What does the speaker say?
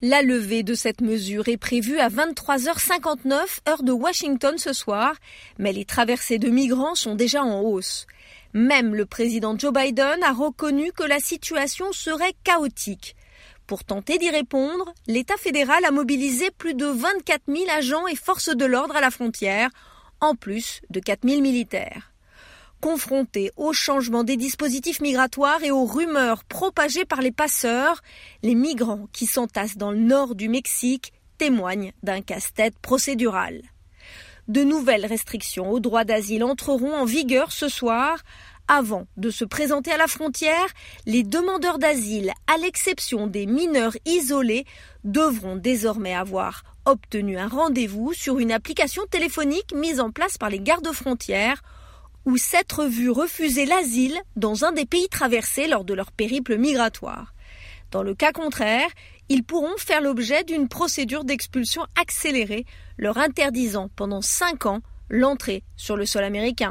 La levée de cette mesure est prévue à 23h59 heure de Washington ce soir, mais les traversées de migrants sont déjà en hausse. Même le président Joe Biden a reconnu que la situation serait chaotique. Pour tenter d'y répondre, l'État fédéral a mobilisé plus de 24 000 agents et forces de l'ordre à la frontière, en plus de 4 000 militaires. Confrontés au changement des dispositifs migratoires et aux rumeurs propagées par les passeurs, les migrants qui s'entassent dans le nord du Mexique témoignent d'un casse-tête procédural. De nouvelles restrictions au droit d'asile entreront en vigueur ce soir. Avant de se présenter à la frontière, les demandeurs d'asile, à l'exception des mineurs isolés, devront désormais avoir obtenu un rendez-vous sur une application téléphonique mise en place par les gardes-frontières ou s'être vu refuser l'asile dans un des pays traversés lors de leur périple migratoire. Dans le cas contraire, ils pourront faire l'objet d'une procédure d'expulsion accélérée, leur interdisant pendant cinq ans l'entrée sur le sol américain.